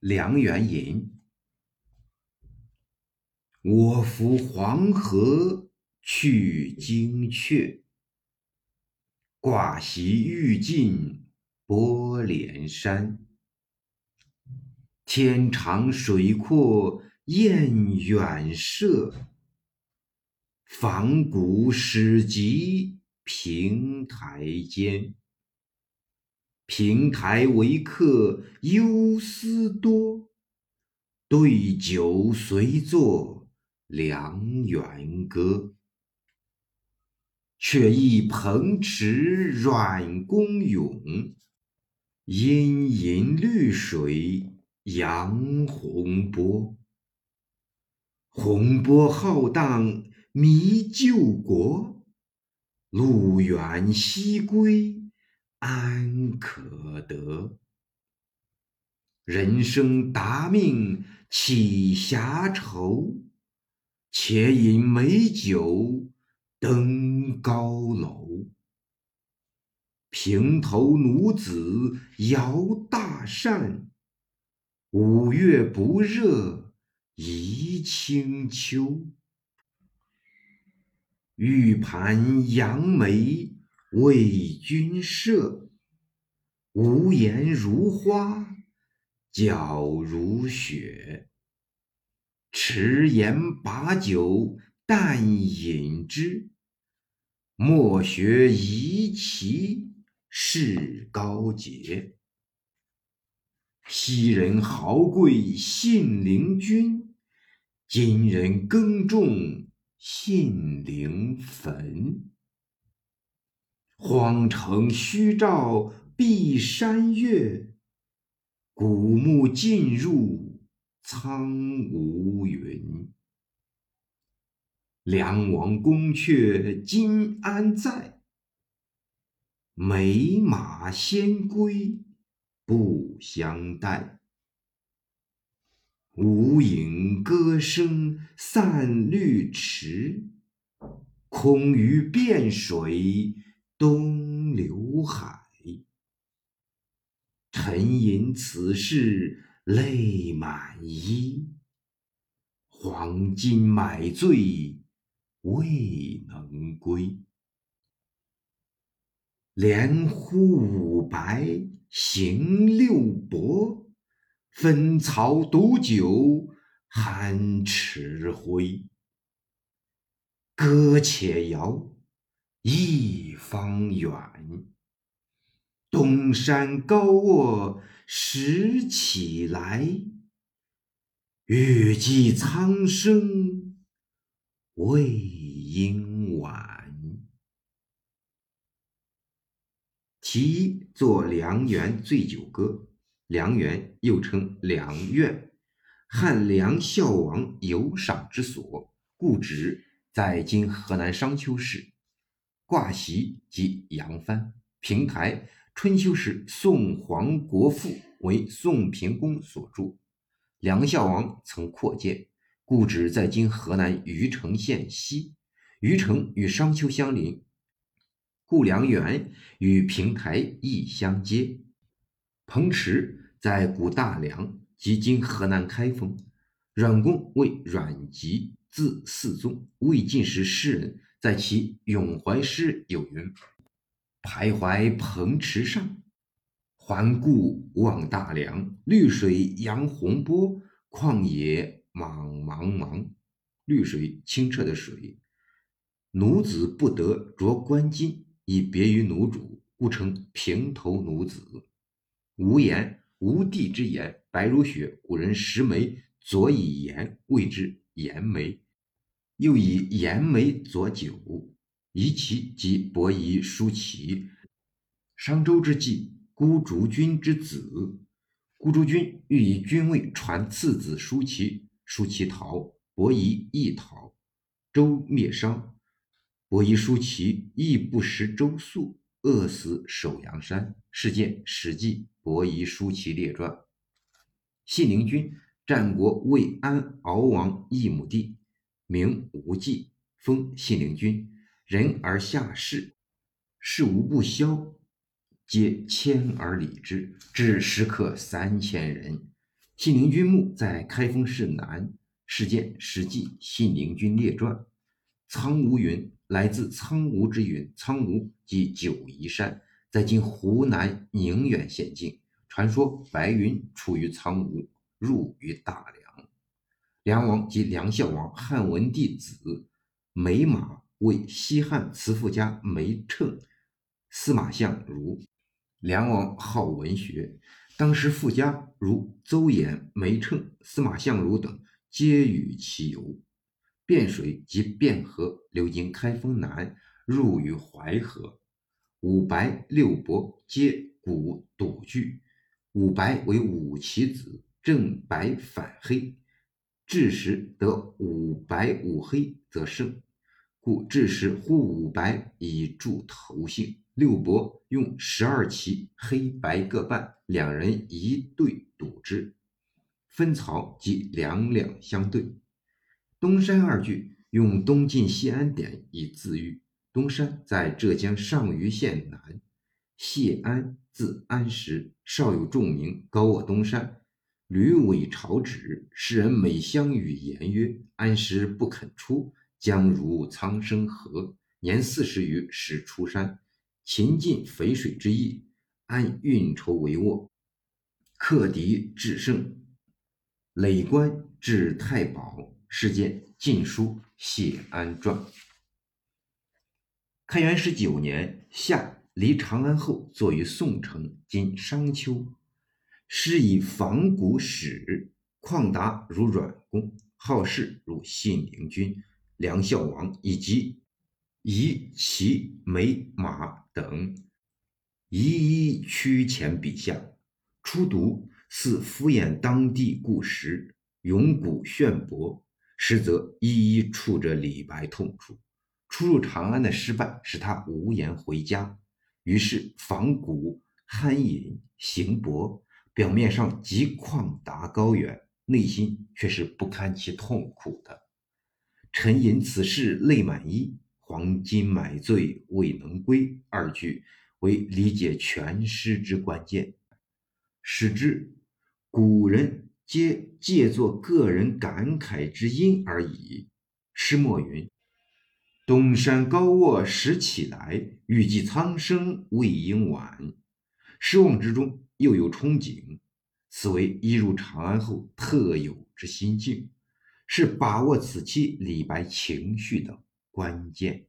梁元吟。我扶黄河去惊阙，挂席欲尽波连山。天长水阔雁远射，仿古始及平台间。平台为客忧思多，对酒随作梁元歌。却忆彭池阮公咏，阴吟绿水扬洪波。洪波浩荡迷旧国，路远西归。安可得？人生达命岂暇愁？且饮美酒登高楼。平头奴子摇大扇，五月不热宜清秋。玉盘杨梅。为君设，无言如花，皎如雪。迟言把酒但饮之，莫学夷齐事高洁。昔人豪贵信陵君，今人耕种信陵坟。荒城虚照碧山月，古木尽入苍梧云。梁王宫阙今安在？美马先归不相待。无影歌声散绿池，空余汴水。东流海，沉吟此事泪满衣。黄金买醉未能归，连呼五白行六伯，分曹独酒酣池灰。歌且摇。一方远，东山高卧拾起来。欲济苍生未应晚。其一作梁园醉酒歌。梁园又称梁苑，汉梁孝王游赏之所，故址在今河南商丘市。挂席即扬帆，平台春秋时宋皇国父为宋平公所筑，梁孝王曾扩建，故址在今河南虞城县西。虞城与商丘相邻，故梁园与平台亦相接。彭池在古大梁即今河南开封。阮公为阮籍，字嗣宗，魏晋时诗人。在其《咏怀诗》有云：“徘徊蓬池上，环顾望大梁。绿水扬洪波，旷野茫茫茫。绿水清澈的水。奴子不得着冠巾，以别于奴主，故称平头奴子。无言，无地之言，白如雪。古人食梅，佐以盐，谓之盐梅。”又以盐梅佐酒，夷其即伯夷、叔齐。商周之际，孤竹君之子，孤竹君欲以君位传次子叔齐，叔齐逃，伯夷亦逃。周灭商，伯夷、叔齐亦不食周粟，饿死首阳山。事件《史记·伯夷、叔齐列传》。信陵君，战国魏安敖王一亩地。名无忌，封信陵君，人而下士，事无不肖，皆谦而礼之，至食客三千人。信陵君墓在开封市南。事件《史记·信陵君列传》。苍梧云来自苍梧之云，苍梧即九嶷山，在今湖南宁远县境。传说白云出于苍梧，入于大梁。梁王即梁孝王，汉文帝子，梅马为西汉慈父家梅称司马相如。梁王好文学，当时富家如邹衍、梅称、司马相如等。皆与其游，汴水及汴河流经开封南，入于淮河。五白六伯皆古赌具。五白为五其子，正白反黑，至时得五白五黑则胜，故至时呼五白以助头姓。六伯用十二旗，黑白各半，两人一对赌之。分曹即两两相对，东山二句用东晋谢安典以自喻。东山在浙江上虞县南，谢安字安石，少有重名，高卧东山，屡委朝旨。世人每相与言曰：“安时不肯出，将如苍生何？”年四十余，始出山，秦晋淝水之役，安运筹帷幄，克敌制胜。累官至太保，事件《晋书·谢安传》。开元十九年夏，离长安后，作于宋城（今商丘）。师以仿古史，旷达如阮公，好事如信陵君、梁孝王以及夷齐美马等，一一趋前笔下。初读。似敷衍当地故事，咏古炫博；实则一一触着李白痛处。初入长安的失败，使他无颜回家，于是仿古酣饮行博，表面上极旷达高远，内心却是不堪其痛苦的。沉吟此事泪满衣，黄金买醉未能归。二句为理解全诗之关键，使之。古人皆借作个人感慨之音而已。诗末云：“东山高卧时起来，欲济苍生未应晚。”失望之中又有憧憬，此为一入长安后特有之心境，是把握此期李白情绪的关键。